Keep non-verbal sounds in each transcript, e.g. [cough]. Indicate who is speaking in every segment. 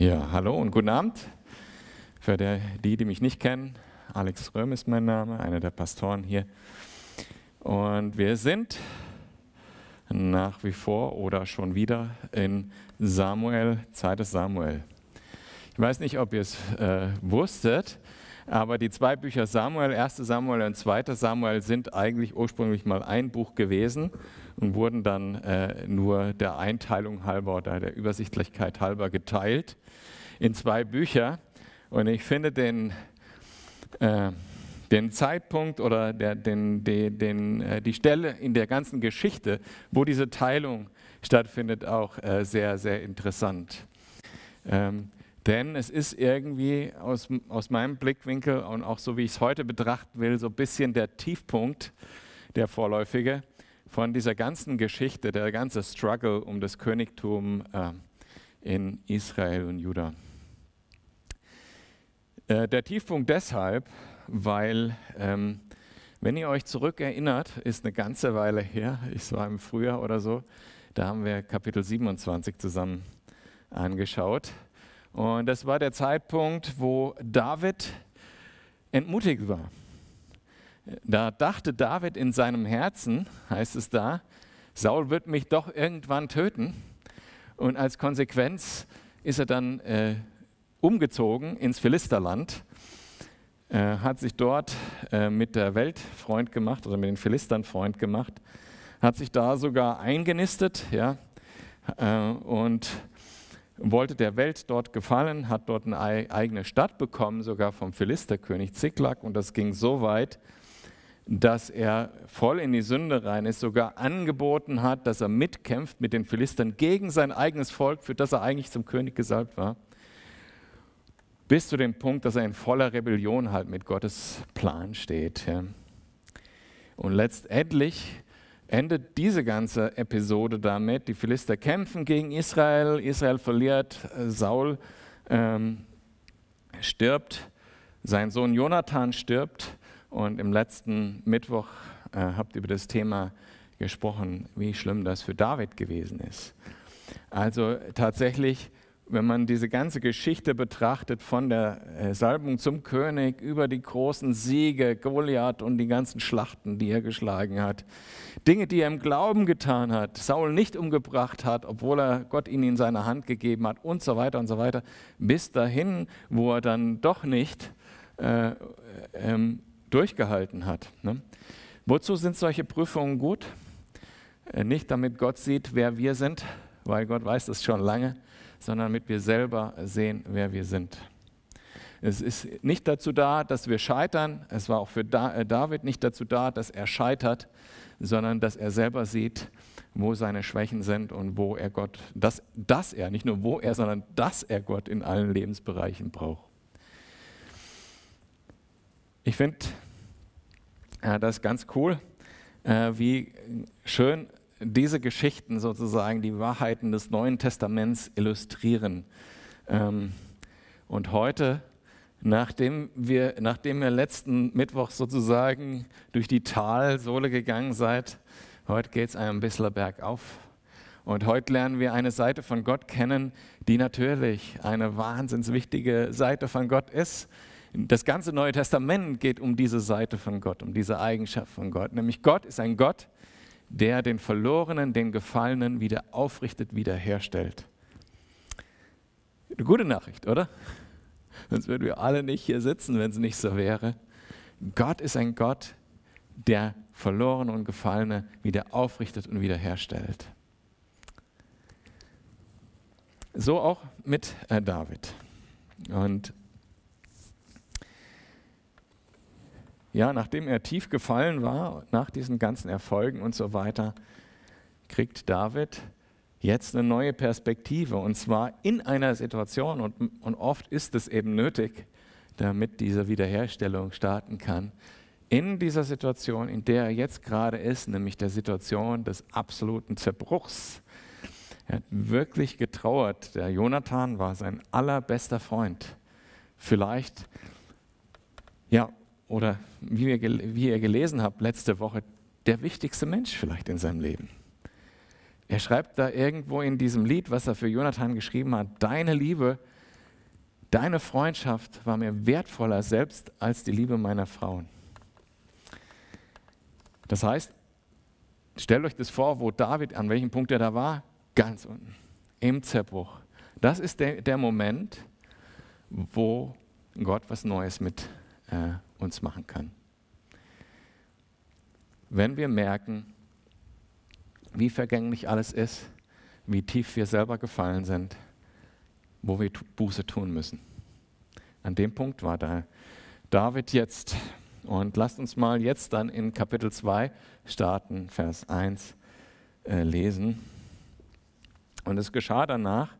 Speaker 1: Ja, hallo und guten Abend. Für die, die mich nicht kennen, Alex Röhm ist mein Name, einer der Pastoren hier. Und wir sind nach wie vor oder schon wieder in Samuel, Zeit des Samuel. Ich weiß nicht, ob ihr es äh, wusstet, aber die zwei Bücher Samuel, 1. Samuel und 2. Samuel, sind eigentlich ursprünglich mal ein Buch gewesen und wurden dann äh, nur der Einteilung halber oder der Übersichtlichkeit halber geteilt in zwei Bücher. Und ich finde den, äh, den Zeitpunkt oder der, den, den, den, äh, die Stelle in der ganzen Geschichte, wo diese Teilung stattfindet, auch äh, sehr, sehr interessant. Ähm, denn es ist irgendwie aus, aus meinem Blickwinkel und auch so wie ich es heute betrachten will, so ein bisschen der Tiefpunkt, der vorläufige von dieser ganzen Geschichte, der ganze Struggle um das Königtum äh, in Israel und Juda. Äh, der Tiefpunkt deshalb, weil, ähm, wenn ihr euch zurückerinnert, ist eine ganze Weile her, ich war im Frühjahr oder so, da haben wir Kapitel 27 zusammen angeschaut. Und das war der Zeitpunkt, wo David entmutigt war. Da dachte David in seinem Herzen, heißt es da, Saul wird mich doch irgendwann töten. Und als Konsequenz ist er dann äh, umgezogen ins Philisterland, äh, hat sich dort äh, mit der Welt Freund gemacht oder mit den Philistern Freund gemacht, hat sich da sogar eingenistet ja, äh, und wollte der Welt dort gefallen, hat dort eine eigene Stadt bekommen, sogar vom Philisterkönig Ziklag. Und das ging so weit, dass er voll in die Sünde rein ist, sogar angeboten hat, dass er mitkämpft mit den Philistern gegen sein eigenes Volk, für das er eigentlich zum König gesalbt war, bis zu dem Punkt, dass er in voller Rebellion halt mit Gottes Plan steht. Und letztendlich endet diese ganze Episode damit, die Philister kämpfen gegen Israel, Israel verliert, Saul ähm, stirbt, sein Sohn Jonathan stirbt. Und im letzten Mittwoch äh, habt ihr über das Thema gesprochen, wie schlimm das für David gewesen ist. Also tatsächlich, wenn man diese ganze Geschichte betrachtet, von der äh, Salbung zum König über die großen Siege, Goliath und die ganzen Schlachten, die er geschlagen hat, Dinge, die er im Glauben getan hat, Saul nicht umgebracht hat, obwohl er Gott ihn in seine Hand gegeben hat und so weiter und so weiter, bis dahin, wo er dann doch nicht äh, ähm, durchgehalten hat. Ne? Wozu sind solche Prüfungen gut? Äh, nicht damit Gott sieht, wer wir sind, weil Gott weiß das schon lange, sondern damit wir selber sehen, wer wir sind. Es ist nicht dazu da, dass wir scheitern. Es war auch für äh, David nicht dazu da, dass er scheitert, sondern dass er selber sieht, wo seine Schwächen sind und wo er Gott, dass, dass er, nicht nur wo er, sondern dass er Gott in allen Lebensbereichen braucht. Ich finde äh, das ganz cool, äh, wie schön diese Geschichten sozusagen die Wahrheiten des Neuen Testaments illustrieren. Ähm, und heute, nachdem wir, nachdem ihr letzten Mittwoch sozusagen durch die Talsohle gegangen seid, heute geht es ein bisschen bergauf. Und heute lernen wir eine Seite von Gott kennen, die natürlich eine wahnsinns wichtige Seite von Gott ist, das ganze Neue Testament geht um diese Seite von Gott, um diese Eigenschaft von Gott. Nämlich Gott ist ein Gott, der den Verlorenen, den Gefallenen wieder aufrichtet, wiederherstellt. Eine gute Nachricht, oder? Sonst würden wir alle nicht hier sitzen, wenn es nicht so wäre. Gott ist ein Gott, der Verlorene und Gefallene wieder aufrichtet und wiederherstellt. So auch mit äh, David. Und Ja, nachdem er tief gefallen war, nach diesen ganzen Erfolgen und so weiter, kriegt David jetzt eine neue Perspektive und zwar in einer Situation und, und oft ist es eben nötig, damit diese Wiederherstellung starten kann. In dieser Situation, in der er jetzt gerade ist, nämlich der Situation des absoluten Zerbruchs. Er hat wirklich getrauert. Der Jonathan war sein allerbester Freund. Vielleicht, ja, oder wie ihr, wie ihr gelesen habt letzte Woche, der wichtigste Mensch vielleicht in seinem Leben. Er schreibt da irgendwo in diesem Lied, was er für Jonathan geschrieben hat, deine Liebe Deine Freundschaft war mir wertvoller selbst als die Liebe meiner Frauen. Das heißt, stellt euch das vor, wo David, an welchem Punkt er da war, ganz unten, im Zerbruch. Das ist der, der Moment, wo Gott was Neues mit äh, uns machen kann. Wenn wir merken, wie vergänglich alles ist, wie tief wir selber gefallen sind, wo wir Buße tun müssen. An dem Punkt war da David jetzt. Und lasst uns mal jetzt dann in Kapitel 2 starten, Vers 1 äh, lesen. Und es geschah danach,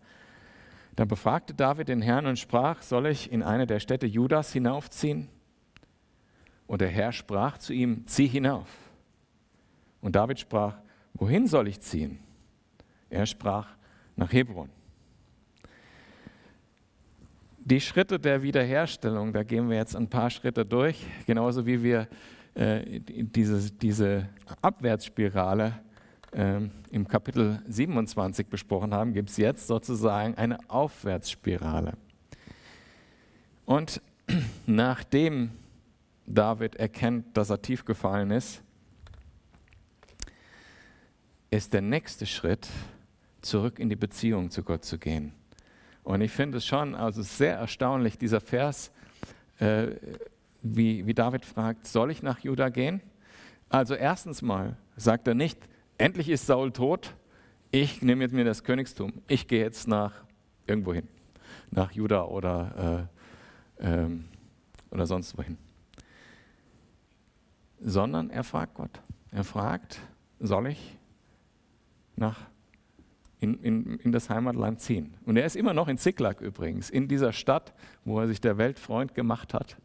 Speaker 1: dann befragte David den Herrn und sprach, soll ich in eine der Städte Judas hinaufziehen? Und der Herr sprach zu ihm, zieh hinauf. Und David sprach, wohin soll ich ziehen? Er sprach, nach Hebron. Die Schritte der Wiederherstellung, da gehen wir jetzt ein paar Schritte durch, genauso wie wir äh, diese, diese Abwärtsspirale ähm, im Kapitel 27 besprochen haben, gibt es jetzt sozusagen eine Aufwärtsspirale. Und [clears throat] nachdem David erkennt, dass er tief gefallen ist, ist der nächste Schritt, zurück in die Beziehung zu Gott zu gehen. Und ich finde es schon also sehr erstaunlich, dieser Vers, äh, wie, wie David fragt, soll ich nach Juda gehen? Also erstens mal sagt er nicht, endlich ist Saul tot, ich nehme jetzt mir das Königstum, ich gehe jetzt nach irgendwo hin, nach Juda oder, äh, ähm, oder sonst wohin. Sondern er fragt Gott. Er fragt, soll ich nach in, in, in, das Heimatland ziehen. Und er ist immer noch in Ziklag übrigens, in dieser Stadt, wo er sich der Weltfreund gemacht hat.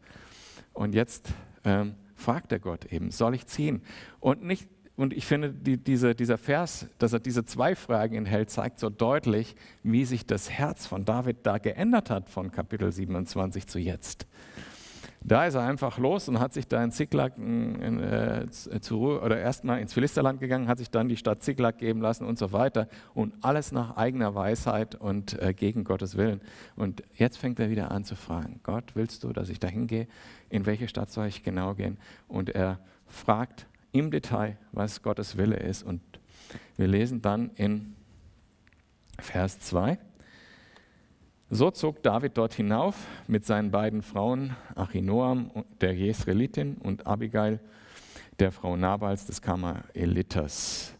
Speaker 1: Und jetzt ähm, fragt er Gott eben, soll ich ziehen? Und nicht und ich finde, die, diese, dieser Vers, dass er diese zwei Fragen enthält, zeigt so deutlich, wie sich das Herz von David da geändert hat von Kapitel 27 zu jetzt. Da ist er einfach los und hat sich da in Ziklag in, äh, zu Ruhe, oder erstmal ins Philisterland gegangen, hat sich dann die Stadt Ziklag geben lassen und so weiter. Und alles nach eigener Weisheit und äh, gegen Gottes Willen. Und jetzt fängt er wieder an zu fragen: Gott, willst du, dass ich dahin gehe? In welche Stadt soll ich genau gehen? Und er fragt im Detail, was Gottes Wille ist. Und wir lesen dann in Vers 2. So zog David dort hinauf mit seinen beiden Frauen, Achinoam, der Jesrelitin, und Abigail, der Frau Nabals des Kamaeliters.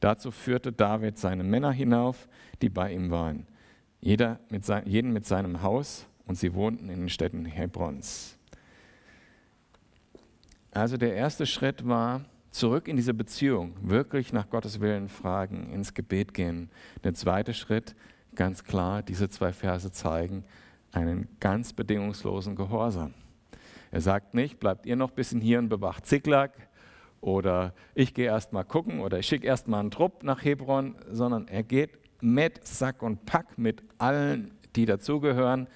Speaker 1: Dazu führte David seine Männer hinauf, die bei ihm waren, jeder mit sein, jeden mit seinem Haus, und sie wohnten in den Städten Hebrons. Also der erste Schritt war, zurück in diese Beziehung, wirklich nach Gottes Willen fragen, ins Gebet gehen. Der zweite Schritt, ganz klar, diese zwei Verse zeigen einen ganz bedingungslosen Gehorsam. Er sagt nicht, bleibt ihr noch ein bisschen hier und bewacht Ziklag oder ich gehe erst mal gucken oder ich schicke erst mal einen Trupp nach Hebron, sondern er geht mit Sack und Pack, mit allen, die dazugehören,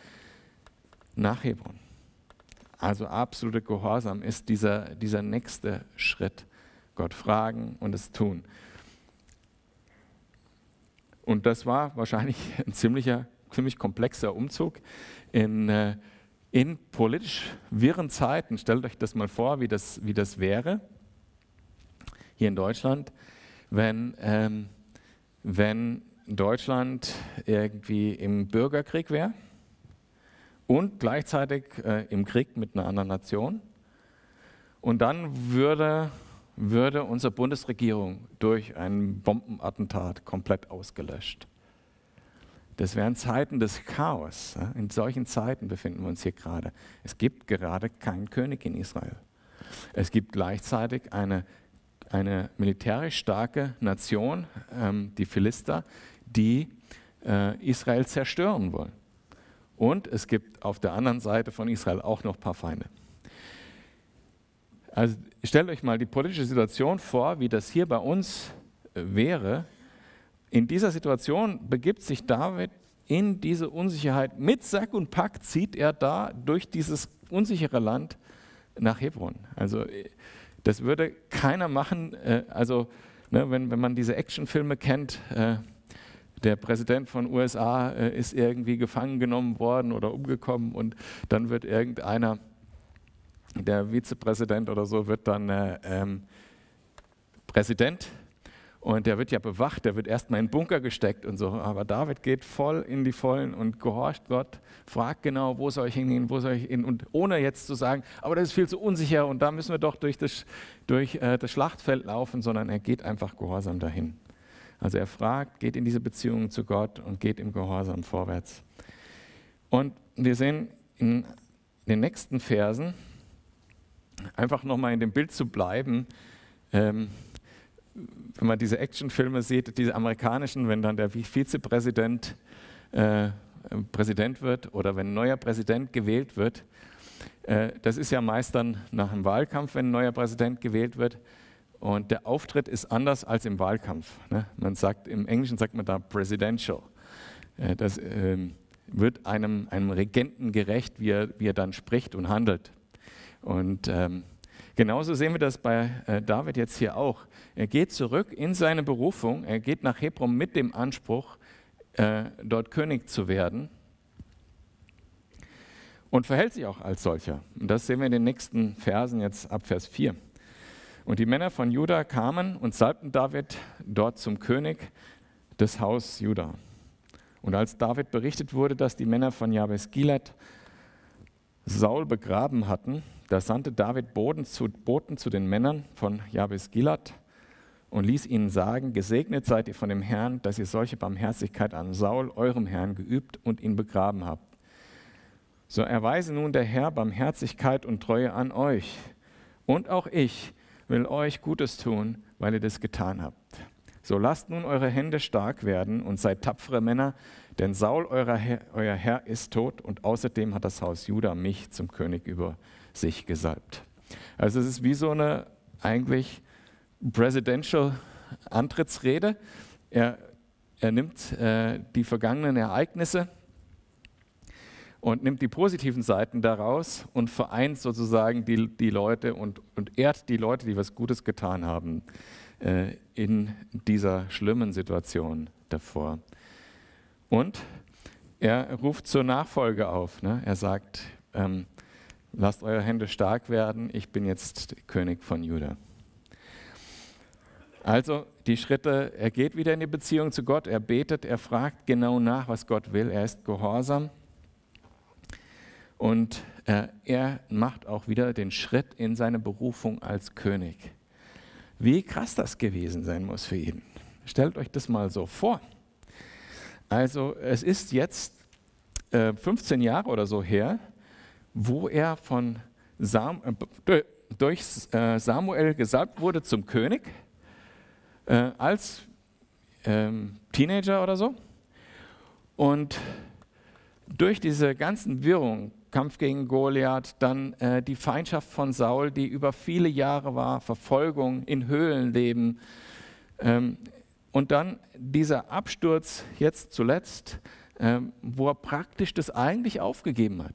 Speaker 1: nach Hebron. Also absolute Gehorsam ist dieser, dieser nächste Schritt. Gott fragen und es tun. Und das war wahrscheinlich [laughs] ein ziemlicher, ziemlich komplexer Umzug in, äh, in politisch wirren Zeiten. Stellt euch das mal vor, wie das, wie das wäre hier in Deutschland, wenn, ähm, wenn Deutschland irgendwie im Bürgerkrieg wäre und gleichzeitig äh, im Krieg mit einer anderen Nation. Und dann würde, würde unsere Bundesregierung durch ein Bombenattentat komplett ausgelöscht. Das wären Zeiten des Chaos. In solchen Zeiten befinden wir uns hier gerade. Es gibt gerade keinen König in Israel. Es gibt gleichzeitig eine, eine militärisch starke Nation, ähm, die Philister, die äh, Israel zerstören wollen. Und es gibt auf der anderen Seite von Israel auch noch ein paar Feinde. Also stellt euch mal die politische Situation vor, wie das hier bei uns äh, wäre. In dieser Situation begibt sich David in diese Unsicherheit. Mit Sack und Pack zieht er da durch dieses unsichere Land nach Hebron. Also äh, das würde keiner machen. Äh, also ne, wenn, wenn man diese Actionfilme kennt, der Präsident von USA ist irgendwie gefangen genommen worden oder umgekommen und dann wird irgendeiner, der Vizepräsident oder so, wird dann äh, ähm, Präsident und der wird ja bewacht, der wird erstmal in den Bunker gesteckt und so. Aber David geht voll in die Vollen und gehorcht Gott, fragt genau, wo soll ich hingehen, wo soll ich hin. Und ohne jetzt zu sagen, aber das ist viel zu unsicher und da müssen wir doch durch das, durch, äh, das Schlachtfeld laufen, sondern er geht einfach gehorsam dahin. Also er fragt, geht in diese Beziehung zu Gott und geht im Gehorsam vorwärts. Und wir sehen in den nächsten Versen, einfach nochmal in dem Bild zu bleiben, ähm, wenn man diese Actionfilme sieht, diese amerikanischen, wenn dann der Vizepräsident äh, Präsident wird oder wenn ein neuer Präsident gewählt wird, äh, das ist ja meist dann nach dem Wahlkampf, wenn ein neuer Präsident gewählt wird. Und der Auftritt ist anders als im Wahlkampf. Ne? Man sagt, im Englischen sagt man da presidential. Äh, das äh, wird einem, einem Regenten gerecht, wie er, wie er dann spricht und handelt. Und ähm, genauso sehen wir das bei äh, David jetzt hier auch. Er geht zurück in seine Berufung, er geht nach Hebron mit dem Anspruch, äh, dort König zu werden und verhält sich auch als solcher. Und das sehen wir in den nächsten Versen jetzt ab Vers 4. Und die Männer von Juda kamen und salbten David dort zum König des Haus Juda. Und als David berichtet wurde, dass die Männer von Jabes Gilad Saul begraben hatten, da sandte David Boten zu, Boten zu den Männern von Jabes Gilad und ließ ihnen sagen, gesegnet seid ihr von dem Herrn, dass ihr solche Barmherzigkeit an Saul, eurem Herrn, geübt und ihn begraben habt. So erweise nun der Herr Barmherzigkeit und Treue an euch. Und auch ich will euch Gutes tun, weil ihr das getan habt. So lasst nun eure Hände stark werden und seid tapfere Männer, denn Saul, Herr, euer Herr, ist tot und außerdem hat das Haus Juda mich zum König über sich gesalbt. Also es ist wie so eine eigentlich Presidential Antrittsrede. Er, er nimmt äh, die vergangenen Ereignisse und nimmt die positiven Seiten daraus und vereint sozusagen die, die Leute und, und ehrt die Leute, die was Gutes getan haben äh, in dieser schlimmen Situation davor. Und er ruft zur Nachfolge auf. Ne? Er sagt, ähm, lasst eure Hände stark werden, ich bin jetzt König von Juda. Also die Schritte, er geht wieder in die Beziehung zu Gott, er betet, er fragt genau nach, was Gott will, er ist gehorsam und äh, er macht auch wieder den Schritt in seine Berufung als König. Wie krass das gewesen sein muss für ihn. Stellt euch das mal so vor. Also es ist jetzt äh, 15 Jahre oder so her, wo er von Sam, äh, durch äh, Samuel gesalbt wurde zum König äh, als ähm, Teenager oder so. Und durch diese ganzen Wirrungen, Kampf gegen Goliath, dann die Feindschaft von Saul, die über viele Jahre war, Verfolgung in Höhlenleben ähm, und dann dieser Absturz jetzt zuletzt, ähm, wo er praktisch das eigentlich aufgegeben hat.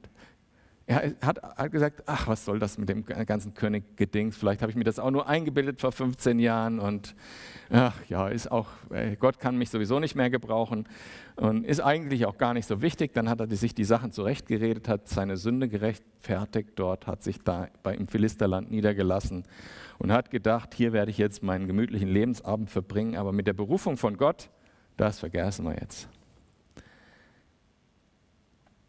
Speaker 1: Er hat, hat, gesagt, ach, was soll das mit dem ganzen König-Gedings? Vielleicht habe ich mir das auch nur eingebildet vor 15 Jahren und ach ja, ist auch, Gott kann mich sowieso nicht mehr gebrauchen und ist eigentlich auch gar nicht so wichtig. Dann hat er sich die Sachen zurechtgeredet, hat seine Sünde gerechtfertigt dort, hat sich da bei im Philisterland niedergelassen und hat gedacht, hier werde ich jetzt meinen gemütlichen Lebensabend verbringen, aber mit der Berufung von Gott, das vergessen wir jetzt.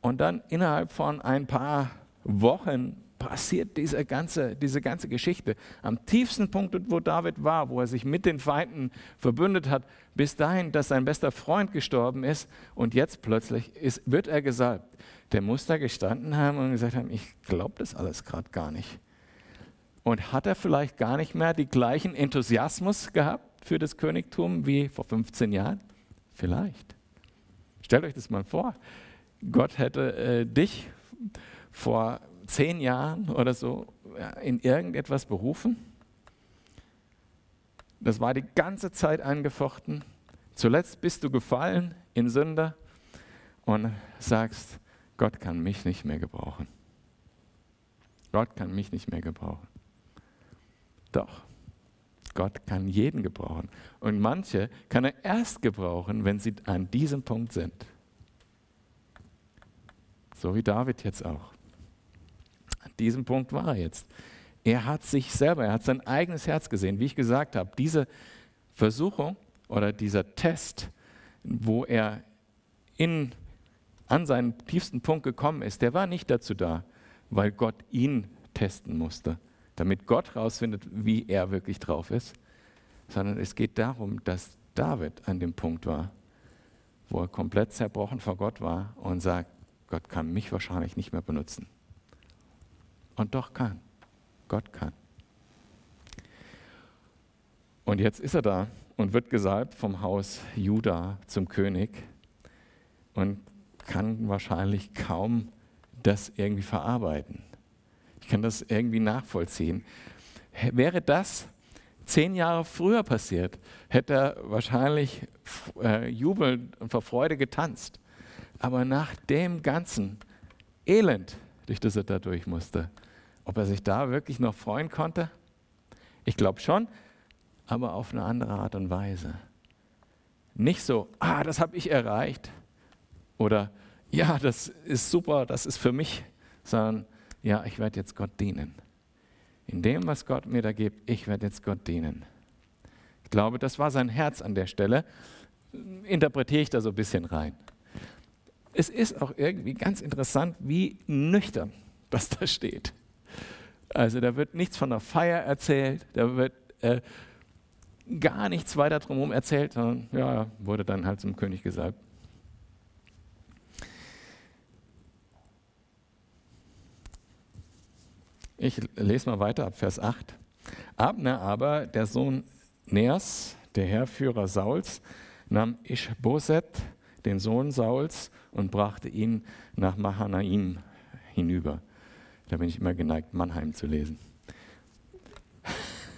Speaker 1: Und dann innerhalb von ein paar Wochen passiert diese ganze, diese ganze Geschichte. Am tiefsten Punkt, wo David war, wo er sich mit den Feinden verbündet hat, bis dahin, dass sein bester Freund gestorben ist und jetzt plötzlich ist, wird er gesalbt. Der muss da gestanden haben und gesagt haben, ich glaube das alles gerade gar nicht. Und hat er vielleicht gar nicht mehr den gleichen Enthusiasmus gehabt für das Königtum wie vor 15 Jahren? Vielleicht. Stellt euch das mal vor. Gott hätte äh, dich vor zehn Jahren oder so in irgendetwas berufen. Das war die ganze Zeit angefochten. Zuletzt bist du gefallen in Sünde und sagst, Gott kann mich nicht mehr gebrauchen. Gott kann mich nicht mehr gebrauchen. Doch, Gott kann jeden gebrauchen. Und manche kann er erst gebrauchen, wenn sie an diesem Punkt sind. So wie David jetzt auch. An diesem Punkt war er jetzt. Er hat sich selber, er hat sein eigenes Herz gesehen. Wie ich gesagt habe, diese Versuchung oder dieser Test, wo er in, an seinen tiefsten Punkt gekommen ist, der war nicht dazu da, weil Gott ihn testen musste, damit Gott herausfindet, wie er wirklich drauf ist, sondern es geht darum, dass David an dem Punkt war, wo er komplett zerbrochen vor Gott war und sagt, Gott kann mich wahrscheinlich nicht mehr benutzen. Und doch kann. Gott kann. Und jetzt ist er da und wird gesalbt vom Haus Juda zum König und kann wahrscheinlich kaum das irgendwie verarbeiten. Ich kann das irgendwie nachvollziehen. Wäre das zehn Jahre früher passiert, hätte er wahrscheinlich äh, jubelnd und vor Freude getanzt. Aber nach dem ganzen Elend, durch das er da durch musste, ob er sich da wirklich noch freuen konnte? Ich glaube schon, aber auf eine andere Art und Weise. Nicht so, ah, das habe ich erreicht. Oder ja, das ist super, das ist für mich, sondern ja, ich werde jetzt Gott dienen. In dem, was Gott mir da gibt, ich werde jetzt Gott dienen. Ich glaube, das war sein Herz an der Stelle. Interpretiere ich da so ein bisschen rein. Es ist auch irgendwie ganz interessant, wie nüchtern das da steht. Also da wird nichts von der Feier erzählt, da wird äh, gar nichts weiter drumherum erzählt, sondern ja, wurde dann halt zum König gesagt. Ich lese mal weiter ab Vers 8. Abner aber, der Sohn Neas, der Herrführer Sauls, nahm Ischboset, den Sohn Sauls, und brachte ihn nach Mahanaim hinüber. Da bin ich immer geneigt, Mannheim zu lesen.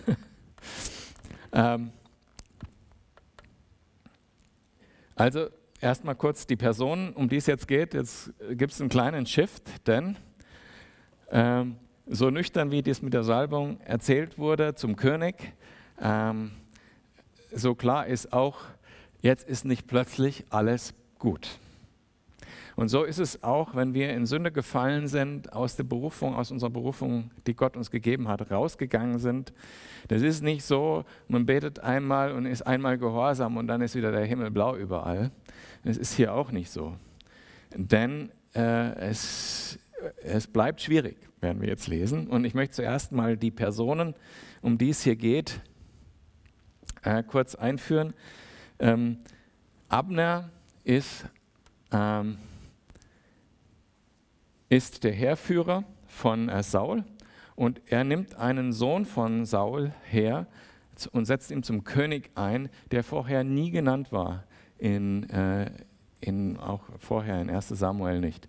Speaker 1: [laughs] ähm, also erstmal kurz die Person, um die es jetzt geht. Jetzt gibt es einen kleinen Shift, denn ähm, so nüchtern wie dies mit der Salbung erzählt wurde zum König, ähm, so klar ist auch, jetzt ist nicht plötzlich alles gut. Und so ist es auch, wenn wir in Sünde gefallen sind, aus der Berufung, aus unserer Berufung, die Gott uns gegeben hat, rausgegangen sind. Das ist nicht so, man betet einmal und ist einmal gehorsam und dann ist wieder der Himmel blau überall. Das ist hier auch nicht so. Denn äh, es, es bleibt schwierig, werden wir jetzt lesen. Und ich möchte zuerst mal die Personen, um die es hier geht, äh, kurz einführen. Ähm, Abner ist ähm, ist der Heerführer von äh, Saul und er nimmt einen Sohn von Saul her und setzt ihn zum König ein, der vorher nie genannt war, in, äh, in, auch vorher in 1 Samuel nicht,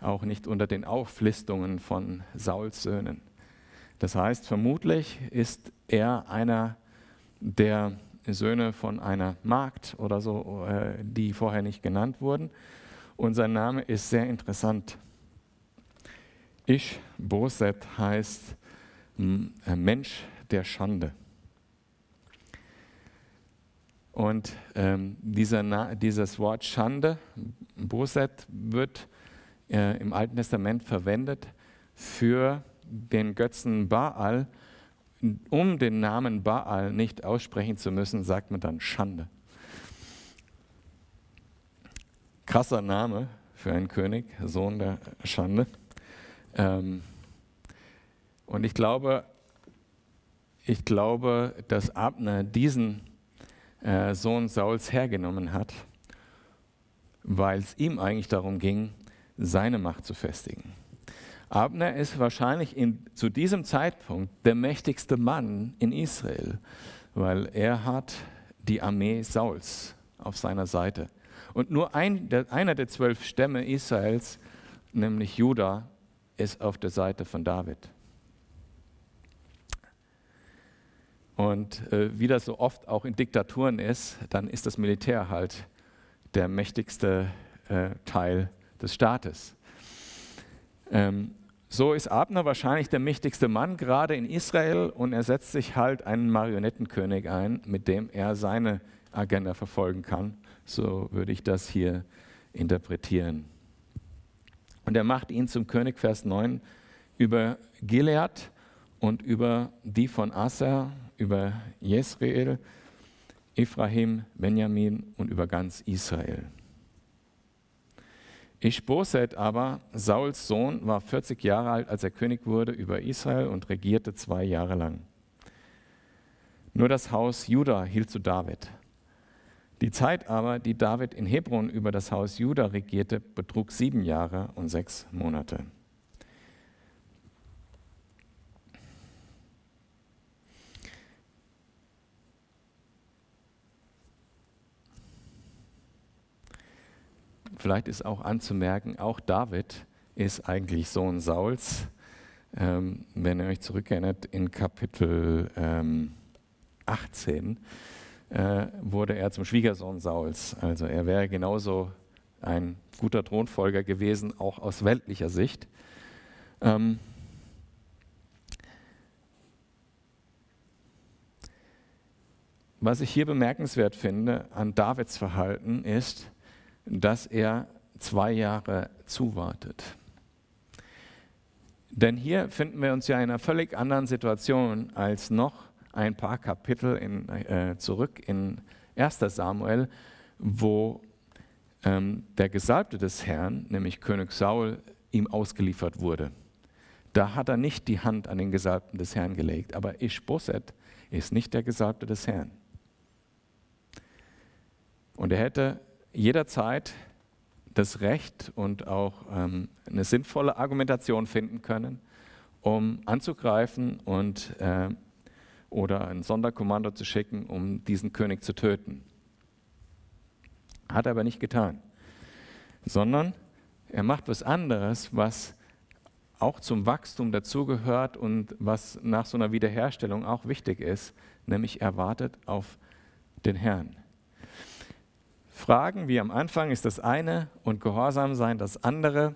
Speaker 1: auch nicht unter den Auflistungen von Sauls Söhnen. Das heißt, vermutlich ist er einer der Söhne von einer Magd oder so, äh, die vorher nicht genannt wurden. Und sein Name ist sehr interessant. Ich, Boset, heißt Mensch der Schande. Und ähm, dieser, dieses Wort Schande, Boset, wird äh, im Alten Testament verwendet für den Götzen Baal. Um den Namen Baal nicht aussprechen zu müssen, sagt man dann Schande. Krasser Name für einen König, Sohn der Schande. Ähm, und ich glaube, ich glaube, dass Abner diesen äh, Sohn Sauls hergenommen hat, weil es ihm eigentlich darum ging, seine Macht zu festigen. Abner ist wahrscheinlich in, zu diesem Zeitpunkt der mächtigste Mann in Israel, weil er hat die Armee Sauls auf seiner Seite. Und nur ein, der, einer der zwölf Stämme Israels, nämlich Juda, ist auf der Seite von David. Und äh, wie das so oft auch in Diktaturen ist, dann ist das Militär halt der mächtigste äh, Teil des Staates. Ähm, so ist Abner wahrscheinlich der mächtigste Mann gerade in Israel und er setzt sich halt einen Marionettenkönig ein, mit dem er seine Agenda verfolgen kann. So würde ich das hier interpretieren. Und er macht ihn zum König, Vers 9, über Gilead und über die von Aser, über Jesrael, Ephraim, Benjamin und über ganz Israel. Ischboset aber, Sauls Sohn, war 40 Jahre alt, als er König wurde über Israel und regierte zwei Jahre lang. Nur das Haus Juda hielt zu David. Die Zeit aber, die David in Hebron über das Haus Juda regierte, betrug sieben Jahre und sechs Monate. Vielleicht ist auch anzumerken, auch David ist eigentlich Sohn Sauls. Ähm, wenn ihr euch zurückerinnert, in Kapitel ähm, 18 äh, wurde er zum Schwiegersohn Sauls. Also er wäre genauso ein guter Thronfolger gewesen, auch aus weltlicher Sicht. Ähm, was ich hier bemerkenswert finde an Davids Verhalten ist, dass er zwei Jahre zuwartet. Denn hier finden wir uns ja in einer völlig anderen Situation als noch ein paar Kapitel in, äh, zurück in 1 Samuel, wo ähm, der Gesalbte des Herrn, nämlich König Saul, ihm ausgeliefert wurde. Da hat er nicht die Hand an den Gesalbten des Herrn gelegt, aber Ishboset ist nicht der Gesalbte des Herrn. Und er hätte jederzeit das Recht und auch ähm, eine sinnvolle Argumentation finden können, um anzugreifen und äh, oder ein Sonderkommando zu schicken, um diesen König zu töten. Hat er aber nicht getan, sondern er macht was anderes, was auch zum Wachstum dazugehört und was nach so einer Wiederherstellung auch wichtig ist, nämlich er wartet auf den Herrn. Fragen wie am Anfang ist das eine und Gehorsam sein das andere.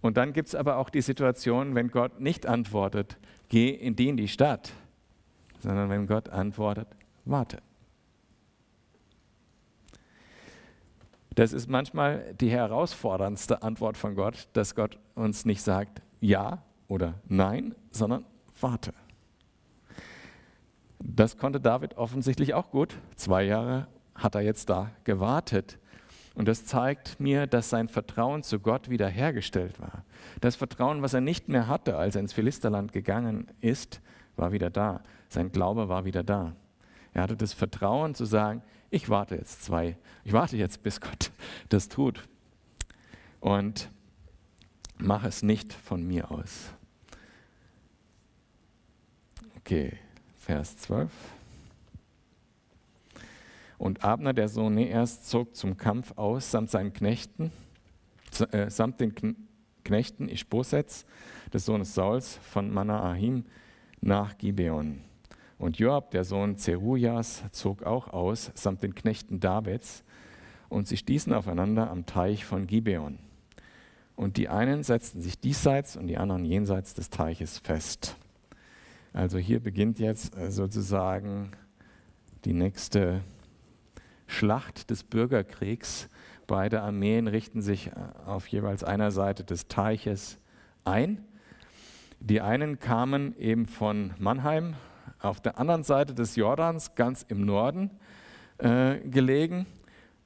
Speaker 1: Und dann gibt es aber auch die Situation, wenn Gott nicht antwortet, geh in die in die Stadt, sondern wenn Gott antwortet, warte. Das ist manchmal die herausforderndste Antwort von Gott, dass Gott uns nicht sagt ja oder nein, sondern warte. Das konnte David offensichtlich auch gut. Zwei Jahre hat er jetzt da gewartet. Und das zeigt mir, dass sein Vertrauen zu Gott wiederhergestellt war. Das Vertrauen, was er nicht mehr hatte, als er ins Philisterland gegangen ist, war wieder da. Sein Glaube war wieder da. Er hatte das Vertrauen zu sagen, ich warte jetzt zwei, ich warte jetzt, bis Gott [laughs] das tut. Und mache es nicht von mir aus. Okay, Vers 12. Und Abner, der Sohn Neers, zog zum Kampf aus, samt seinen Knechten, äh, samt den Knechten Ischbosets, des Sohnes Sauls, von Manaahim nach Gibeon. Und Joab, der Sohn Zerujas, zog auch aus, samt den Knechten Davids, und sie stießen aufeinander am Teich von Gibeon. Und die einen setzten sich diesseits und die anderen jenseits des Teiches fest. Also hier beginnt jetzt äh, sozusagen die nächste Schlacht des Bürgerkriegs. Beide Armeen richten sich äh, auf jeweils einer Seite des Teiches ein. Die einen kamen eben von Mannheim, auf der anderen Seite des Jordans, ganz im Norden äh, gelegen.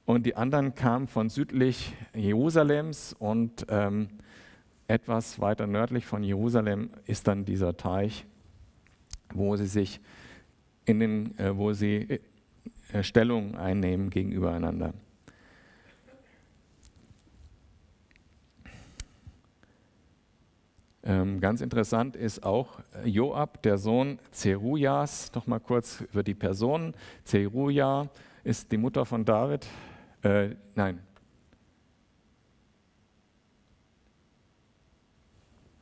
Speaker 1: Und die anderen kamen von südlich Jerusalems und ähm, etwas weiter nördlich von Jerusalem ist dann dieser Teich, wo sie sich in den, äh, wo sie äh, Stellung einnehmen gegenüber einander. Ähm, ganz interessant ist auch äh, Joab, der Sohn Zerujas. Noch mal kurz über die Person. Zeruja ist die Mutter von David. Äh, nein.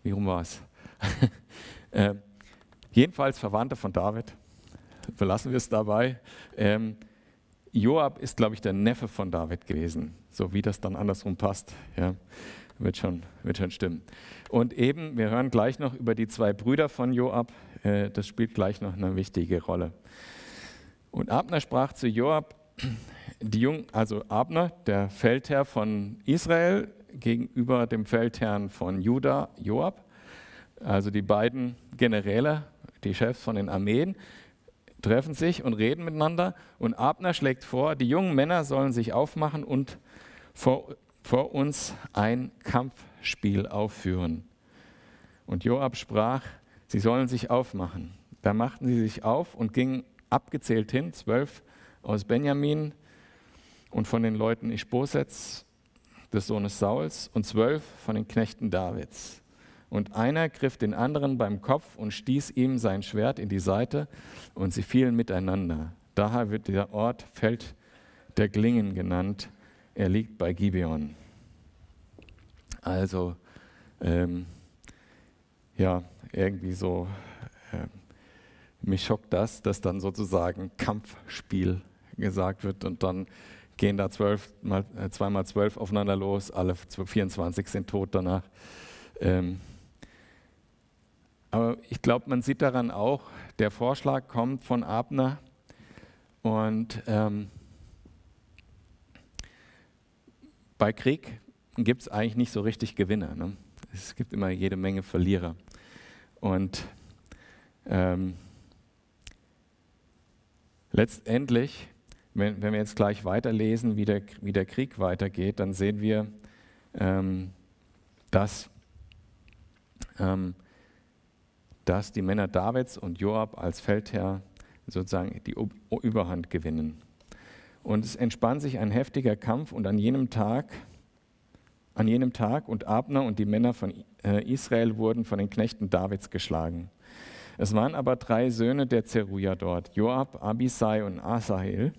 Speaker 1: Wie rum war es? [laughs] äh, jedenfalls Verwandte von David verlassen wir es dabei. Ähm, Joab ist, glaube ich, der Neffe von David gewesen, so wie das dann andersrum passt. Ja. Wird schon, wird schon stimmen. Und eben, wir hören gleich noch über die zwei Brüder von Joab. Äh, das spielt gleich noch eine wichtige Rolle. Und Abner sprach zu Joab, die Jung, also Abner, der Feldherr von Israel, gegenüber dem Feldherrn von Juda, Joab, also die beiden Generäle, die Chefs von den Armeen, treffen sich und reden miteinander. Und Abner schlägt vor, die jungen Männer sollen sich aufmachen und vor, vor uns ein Kampfspiel aufführen. Und Joab sprach, sie sollen sich aufmachen. Da machten sie sich auf und gingen abgezählt hin, zwölf aus Benjamin und von den Leuten Ischbosets, des Sohnes Sauls, und zwölf von den Knechten Davids. Und einer griff den anderen beim Kopf und stieß ihm sein Schwert in die Seite, und sie fielen miteinander. Daher wird der Ort Feld der Glingen genannt. Er liegt bei Gibeon. Also, ähm, ja, irgendwie so, äh, mich schockt das, dass dann sozusagen Kampfspiel gesagt wird und dann gehen da zwölf mal, äh, zweimal zwölf aufeinander los, alle 24 sind tot danach. Ähm, aber ich glaube, man sieht daran auch, der Vorschlag kommt von Abner und ähm, bei Krieg gibt es eigentlich nicht so richtig Gewinner. Ne? Es gibt immer jede Menge Verlierer. Und ähm, letztendlich, wenn, wenn, wir jetzt gleich weiterlesen, wie der, wie der Krieg weitergeht, dann sehen wir, ähm, dass ähm, dass die Männer Davids und Joab als Feldherr sozusagen die Überhand gewinnen. Und es entspann sich ein heftiger Kampf und an jenem Tag, an jenem Tag und Abner und die Männer von äh, Israel wurden von den Knechten Davids geschlagen. Es waren aber drei Söhne der Zeruja dort, Joab, Abisai und Asahel.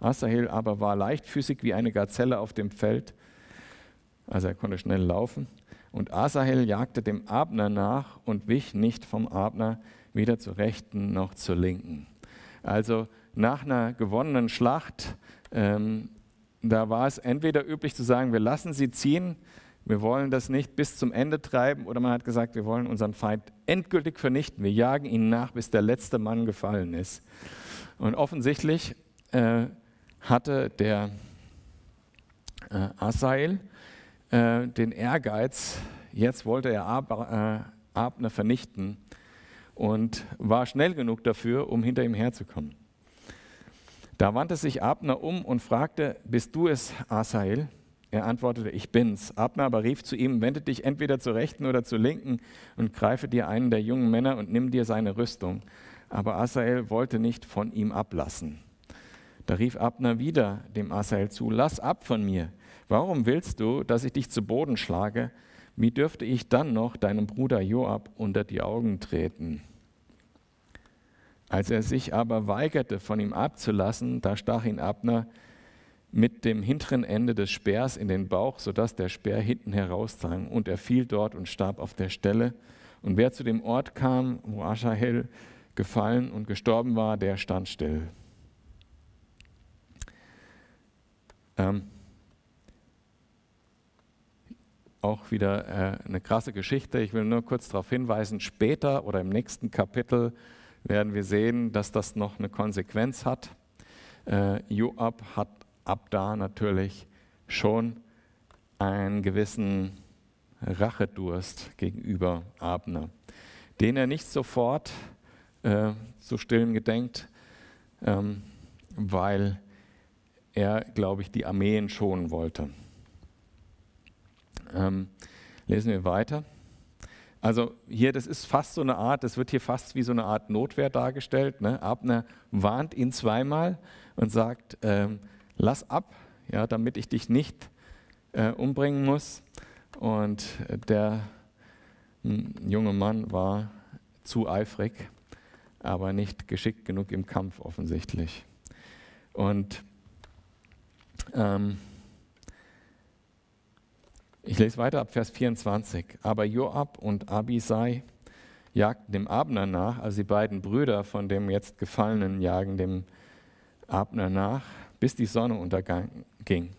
Speaker 1: Asahel aber war leichtfüßig wie eine Gazelle auf dem Feld, also er konnte schnell laufen. Und Asahel jagte dem Abner nach und wich nicht vom Abner, weder zur rechten noch zur linken. Also nach einer gewonnenen Schlacht, ähm, da war es entweder üblich zu sagen, wir lassen sie ziehen, wir wollen das nicht bis zum Ende treiben, oder man hat gesagt, wir wollen unseren Feind endgültig vernichten, wir jagen ihn nach, bis der letzte Mann gefallen ist. Und offensichtlich äh, hatte der äh, Asael äh, den Ehrgeiz, jetzt wollte er Ab, äh, Abner vernichten und war schnell genug dafür, um hinter ihm herzukommen. Da wandte sich Abner um und fragte, bist du es, Asael? Er antwortete, ich bin's. Abner aber rief zu ihm, wende dich entweder zur rechten oder zur linken und greife dir einen der jungen Männer und nimm dir seine Rüstung. Aber Asael wollte nicht von ihm ablassen. Da rief Abner wieder dem Asael zu, lass ab von mir, Warum willst du, dass ich dich zu Boden schlage? Wie dürfte ich dann noch deinem Bruder Joab unter die Augen treten? Als er sich aber weigerte, von ihm abzulassen, da stach ihn Abner mit dem hinteren Ende des Speers in den Bauch, sodass der Speer hinten herausdrang. Und er fiel dort und starb auf der Stelle. Und wer zu dem Ort kam, wo Aschahel gefallen und gestorben war, der stand still. Ähm, auch wieder äh, eine krasse Geschichte. Ich will nur kurz darauf hinweisen, später oder im nächsten Kapitel werden wir sehen, dass das noch eine Konsequenz hat. Äh, Joab hat ab da natürlich schon einen gewissen Rachedurst gegenüber Abner, den er nicht sofort äh, zu stillen gedenkt, ähm, weil er, glaube ich, die Armeen schonen wollte. Ähm, lesen wir weiter. Also hier, das ist fast so eine Art, das wird hier fast wie so eine Art Notwehr dargestellt. Ne? Abner warnt ihn zweimal und sagt, ähm, lass ab, ja, damit ich dich nicht äh, umbringen muss. Und der hm, junge Mann war zu eifrig, aber nicht geschickt genug im Kampf offensichtlich. Und ähm, ich lese weiter ab Vers 24. Aber Joab und Abisai jagten dem Abner nach, also die beiden Brüder von dem jetzt Gefallenen jagen dem Abner nach, bis die Sonne unterging.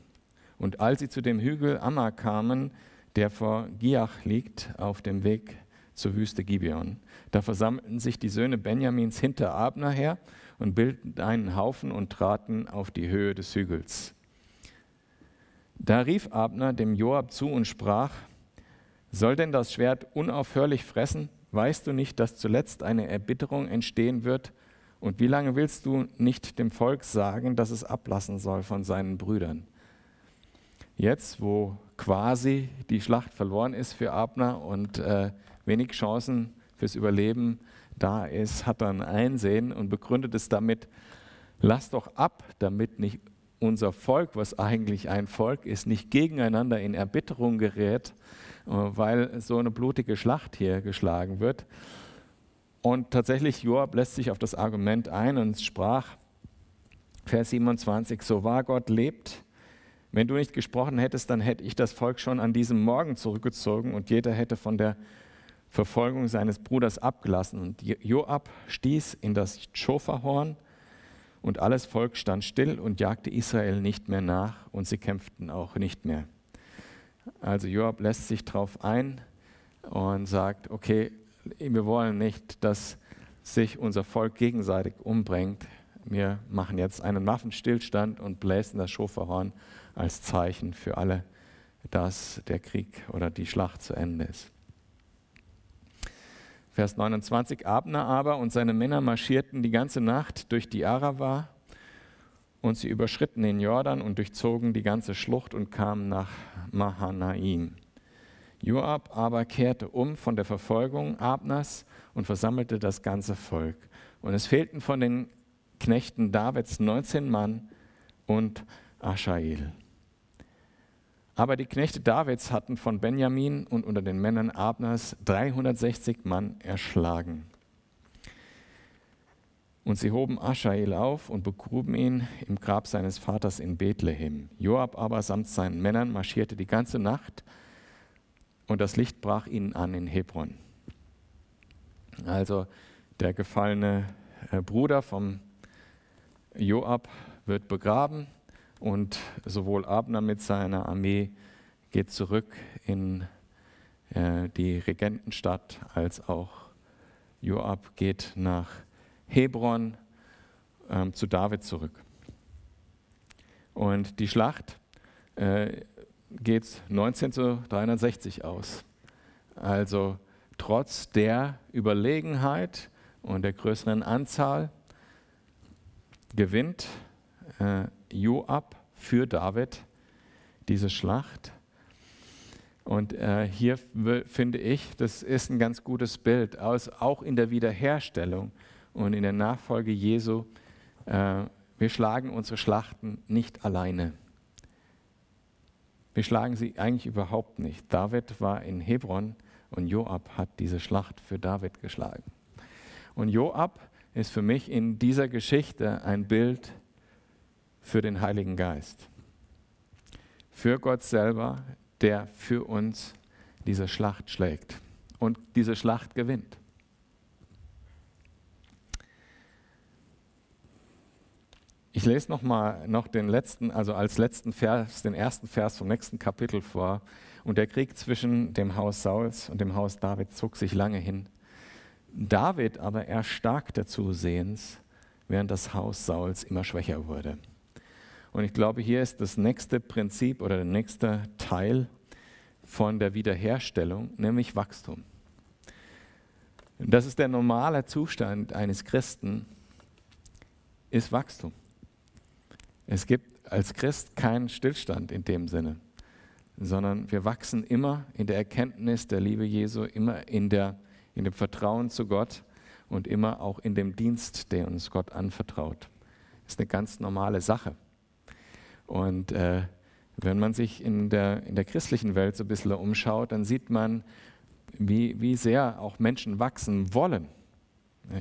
Speaker 1: Und als sie zu dem Hügel Amma kamen, der vor Giach liegt, auf dem Weg zur Wüste Gibeon. Da versammelten sich die Söhne Benjamins hinter Abner her und bildeten einen Haufen und traten auf die Höhe des Hügels. Da rief Abner dem Joab zu und sprach, soll denn das Schwert unaufhörlich fressen? Weißt du nicht, dass zuletzt eine Erbitterung entstehen wird? Und wie lange willst du nicht dem Volk sagen, dass es ablassen soll von seinen Brüdern? Jetzt, wo quasi die Schlacht verloren ist für Abner und äh, wenig Chancen fürs Überleben da ist, hat er ein Einsehen und begründet es damit, lass doch ab, damit nicht unser Volk, was eigentlich ein Volk ist, nicht gegeneinander in Erbitterung gerät, äh, weil so eine blutige Schlacht hier geschlagen wird. Und tatsächlich, Joab lässt sich auf das Argument ein und sprach, Vers 27, so wahr Gott lebt, wenn du nicht gesprochen hättest, dann hätte ich das Volk schon an diesem Morgen zurückgezogen und jeder hätte von der Verfolgung seines Bruders abgelassen. Und Joab stieß in das Schofahorn und alles Volk stand still und jagte Israel nicht mehr nach und sie kämpften auch nicht mehr. Also Joab lässt sich darauf ein und sagt, okay, wir wollen nicht, dass sich unser Volk gegenseitig umbringt. Wir machen jetzt einen Waffenstillstand und bläsen das Schofahorn als Zeichen für alle, dass der Krieg oder die Schlacht zu Ende ist. Vers 29, Abner aber und seine Männer marschierten die ganze Nacht durch die Arava und sie überschritten den Jordan und durchzogen die ganze Schlucht und kamen nach Mahanaim. Joab aber kehrte um von der Verfolgung Abners und versammelte das ganze Volk. Und es fehlten von den Knechten Davids 19 Mann und Aschael. Aber die Knechte Davids hatten von Benjamin und unter den Männern Abners 360 Mann erschlagen. Und sie hoben Aschael auf und begruben ihn im Grab seines Vaters in Bethlehem. Joab aber samt seinen Männern marschierte die ganze Nacht und das Licht brach ihnen an in Hebron. Also der gefallene äh, Bruder vom Joab wird begraben und sowohl Abner mit seiner Armee geht zurück in äh, die Regentenstadt, als auch Joab geht nach Hebron ähm, zu David zurück. Und die Schlacht äh, geht 19 zu 360 aus. Also trotz der Überlegenheit und der größeren Anzahl gewinnt äh, Joab für David diese Schlacht. Und äh, hier finde ich, das ist ein ganz gutes Bild, aus, auch in der Wiederherstellung und in der Nachfolge Jesu. Äh, wir schlagen unsere Schlachten nicht alleine. Wir schlagen sie eigentlich überhaupt nicht. David war in Hebron und Joab hat diese Schlacht für David geschlagen. Und Joab ist für mich in dieser Geschichte ein Bild für den Heiligen Geist. Für Gott selber, der für uns diese Schlacht schlägt und diese Schlacht gewinnt. Ich lese noch mal noch den letzten, also als letzten Vers, den ersten Vers vom nächsten Kapitel vor. Und der Krieg zwischen dem Haus Sauls und dem Haus David zog sich lange hin. David aber erstarkte zusehends, während das Haus Sauls immer schwächer wurde. Und ich glaube, hier ist das nächste Prinzip oder der nächste Teil von der Wiederherstellung, nämlich Wachstum. Das ist der normale Zustand eines Christen, ist Wachstum. Es gibt als Christ keinen Stillstand in dem Sinne, sondern wir wachsen immer in der Erkenntnis der Liebe Jesu, immer in, der, in dem Vertrauen zu Gott und immer auch in dem Dienst, der uns Gott anvertraut. Das ist eine ganz normale Sache. Und äh, wenn man sich in der, in der christlichen Welt so ein bisschen umschaut, dann sieht man, wie, wie sehr auch Menschen wachsen wollen.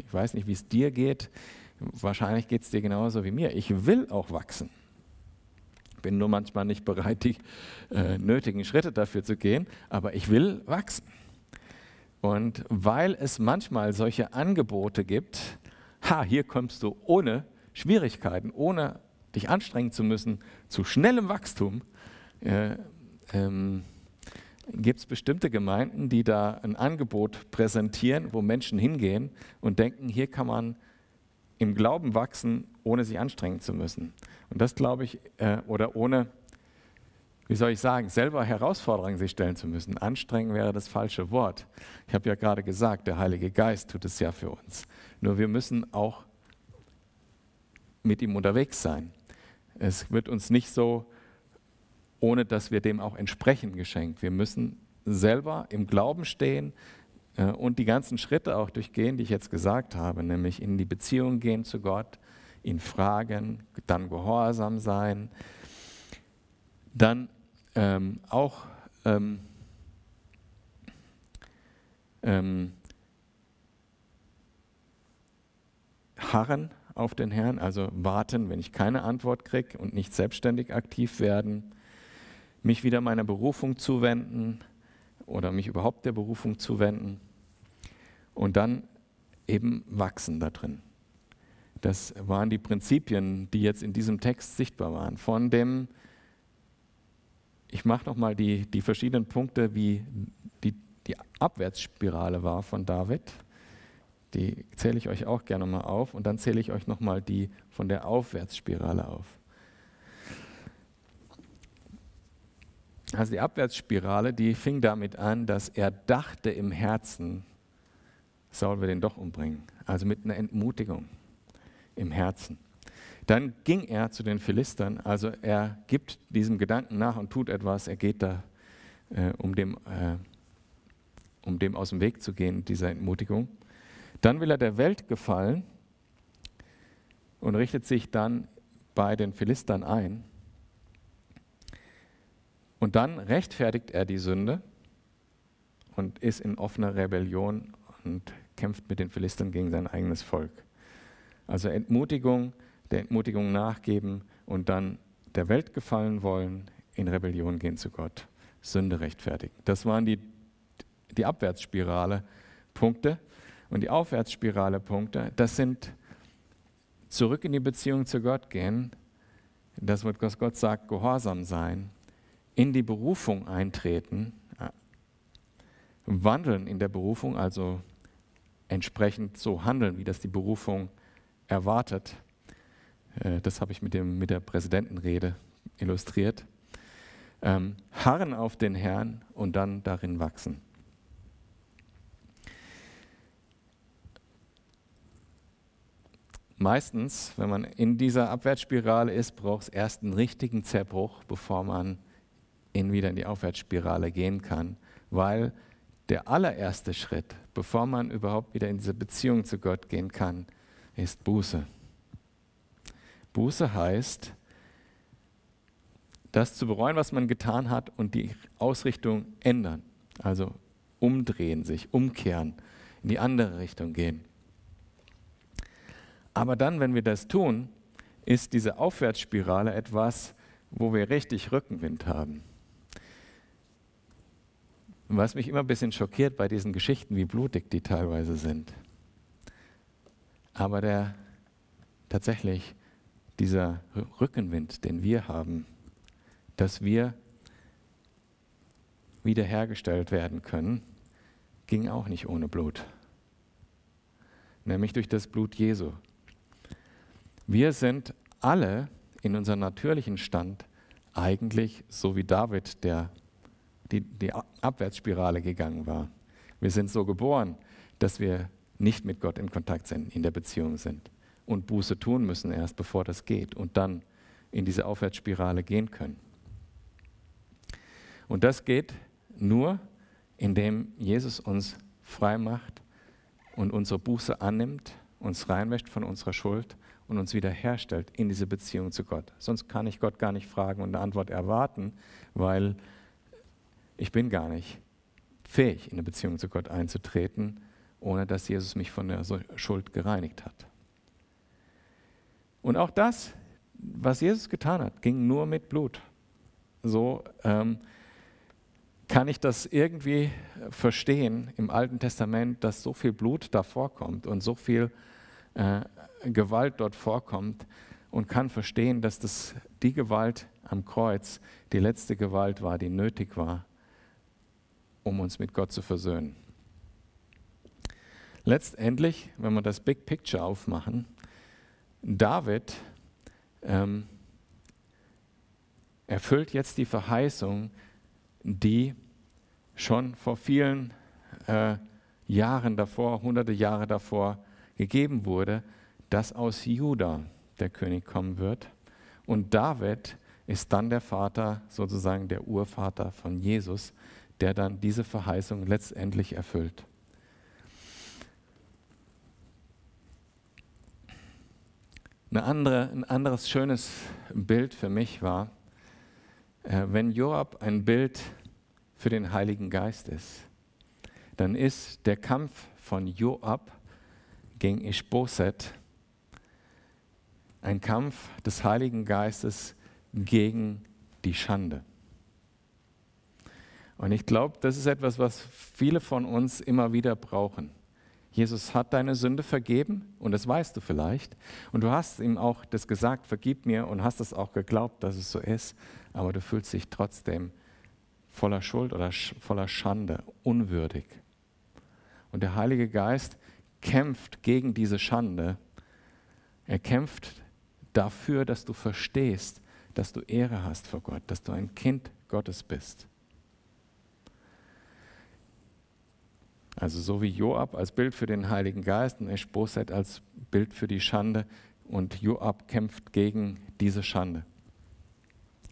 Speaker 1: Ich weiß nicht, wie es dir geht. Wahrscheinlich geht es dir genauso wie mir. Ich will auch wachsen. Bin nur manchmal nicht bereit, die äh, nötigen Schritte dafür zu gehen, aber ich will wachsen. Und weil es manchmal solche Angebote gibt, ha, hier kommst du ohne Schwierigkeiten, ohne dich anstrengen zu müssen, zu schnellem Wachstum, äh, ähm, gibt es bestimmte Gemeinden, die da ein Angebot präsentieren, wo Menschen hingehen und denken, hier kann man im Glauben wachsen, ohne sich anstrengen zu müssen. Und das glaube ich, äh, oder ohne, wie soll ich sagen, selber Herausforderungen sich stellen zu müssen. Anstrengen wäre das falsche Wort. Ich habe ja gerade gesagt, der Heilige Geist tut es ja für uns. Nur wir müssen auch mit ihm unterwegs sein. Es wird uns nicht so ohne dass wir dem auch entsprechen geschenkt. Wir müssen selber im Glauben stehen äh, und die ganzen Schritte auch durchgehen, die ich jetzt gesagt habe, nämlich in die Beziehung gehen zu Gott, ihn fragen, dann gehorsam sein, dann ähm, auch ähm, ähm, harren auf den Herrn, also warten, wenn ich keine Antwort kriege und nicht selbstständig aktiv werden mich wieder meiner Berufung zuwenden oder mich überhaupt der Berufung zuwenden und dann eben wachsen da drin. Das waren die Prinzipien, die jetzt in diesem Text sichtbar waren. Von dem, ich mache nochmal die, die verschiedenen Punkte, wie die, die Abwärtsspirale war von David. Die zähle ich euch auch gerne mal auf und dann zähle ich euch nochmal die von der Aufwärtsspirale auf. Also die Abwärtsspirale, die fing damit an, dass er dachte im Herzen, Saul will den doch umbringen. Also mit einer Entmutigung im Herzen. Dann ging er zu den Philistern, also er gibt diesem Gedanken nach und tut etwas, er geht da, äh, um, dem, äh, um dem aus dem Weg zu gehen, dieser Entmutigung. Dann will er der Welt gefallen und richtet sich dann bei den Philistern ein und dann rechtfertigt er die Sünde und ist in offener Rebellion und kämpft mit den Philistern gegen sein eigenes Volk. Also Entmutigung, der Entmutigung nachgeben und dann der Welt gefallen wollen, in Rebellion gehen zu Gott, Sünde rechtfertigen. Das waren die, die Abwärtsspirale Punkte. Und die Aufwärtsspirale Punkte, das sind zurück in die Beziehung zu Gott gehen, das, was Gott sagt, gehorsam sein, in die Berufung eintreten, wandeln in der Berufung, also entsprechend so handeln, wie das die Berufung erwartet. Äh, das habe ich mit, dem, mit der Präsidentenrede illustriert. Ähm, harren auf den Herrn und dann darin wachsen. Meistens, wenn man in dieser Abwärtsspirale ist, braucht es erst einen richtigen Zerbruch, bevor man in wieder in die Aufwärtsspirale gehen kann, weil der allererste Schritt, bevor man überhaupt wieder in diese Beziehung zu Gott gehen kann, ist Buße. Buße heißt, das zu bereuen, was man getan hat und die Ausrichtung ändern. Also umdrehen, sich umkehren, in die andere Richtung gehen. Aber dann, wenn wir das tun, ist diese Aufwärtsspirale etwas, wo wir richtig Rückenwind haben. Was mich immer ein bisschen schockiert bei diesen Geschichten, wie blutig die teilweise sind. Aber der tatsächlich dieser Rückenwind, den wir haben, dass wir wiederhergestellt werden können, ging auch nicht ohne Blut. Nämlich durch das Blut Jesu. Wir sind alle in unserem natürlichen Stand eigentlich so wie David, der die, die Abwärtsspirale gegangen war. Wir sind so geboren, dass wir nicht mit Gott in Kontakt sind, in der Beziehung sind und Buße tun müssen erst, bevor das geht und dann in diese Aufwärtsspirale gehen können. Und das geht nur, indem Jesus uns frei macht und unsere Buße annimmt, uns reinwäscht von unserer Schuld und uns wiederherstellt in diese Beziehung zu Gott. Sonst kann ich Gott gar nicht fragen und eine Antwort erwarten, weil ich bin gar nicht fähig, in eine Beziehung zu Gott einzutreten, ohne dass Jesus mich von der Schuld gereinigt hat. Und auch das, was Jesus getan hat, ging nur mit Blut. So ähm, kann ich das irgendwie verstehen im Alten Testament, dass so viel Blut da vorkommt und so viel äh, Gewalt dort vorkommt und kann verstehen, dass das die Gewalt am Kreuz die letzte Gewalt war, die nötig war, um uns mit Gott zu versöhnen. Letztendlich, wenn wir das Big Picture aufmachen, David ähm, erfüllt jetzt die Verheißung, die schon vor vielen äh, Jahren davor, hunderte Jahre davor gegeben wurde, dass aus Juda der König kommen wird. Und David ist dann der Vater, sozusagen der Urvater von Jesus, der dann diese Verheißung letztendlich erfüllt. Eine andere, ein anderes schönes Bild für mich war, äh, wenn Joab ein Bild für den Heiligen Geist ist, dann ist der Kampf von Joab gegen Ishboset ein Kampf des Heiligen Geistes gegen die Schande. Und ich glaube, das ist etwas, was viele von uns immer wieder brauchen. Jesus hat deine Sünde vergeben und das weißt du vielleicht. Und du hast ihm auch das gesagt, vergib mir und hast es auch geglaubt, dass es so ist. Aber du fühlst dich trotzdem voller Schuld oder voller Schande, unwürdig. Und der Heilige Geist kämpft gegen diese Schande. Er kämpft dafür, dass du verstehst, dass du Ehre hast vor Gott, dass du ein Kind Gottes bist. Also so wie Joab als Bild für den Heiligen Geist und Eschboset als Bild für die Schande und Joab kämpft gegen diese Schande.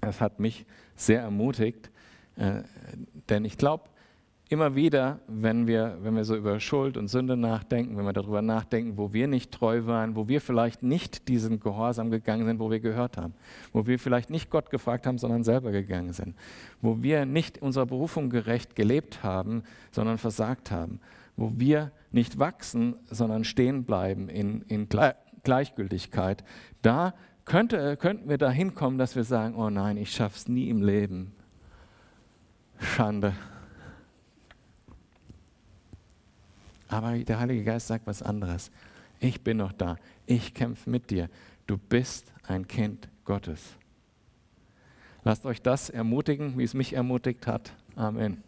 Speaker 1: Das hat mich sehr ermutigt, äh, denn ich glaube, immer wieder, wenn wir, wenn wir so über Schuld und Sünde nachdenken, wenn wir darüber nachdenken, wo wir nicht treu waren, wo wir vielleicht nicht diesen Gehorsam gegangen sind, wo wir gehört haben, wo wir vielleicht nicht Gott gefragt haben, sondern selber gegangen sind, wo wir nicht unserer Berufung gerecht gelebt haben, sondern versagt haben, wo wir nicht wachsen, sondern stehen bleiben in, in Gleichgültigkeit, da könnte, könnten wir dahin kommen, dass wir sagen, oh nein, ich schaff's nie im Leben. Schande Aber der Heilige Geist sagt was anderes. Ich bin noch da. Ich kämpfe mit dir. Du bist ein Kind Gottes. Lasst euch das ermutigen, wie es mich ermutigt hat. Amen.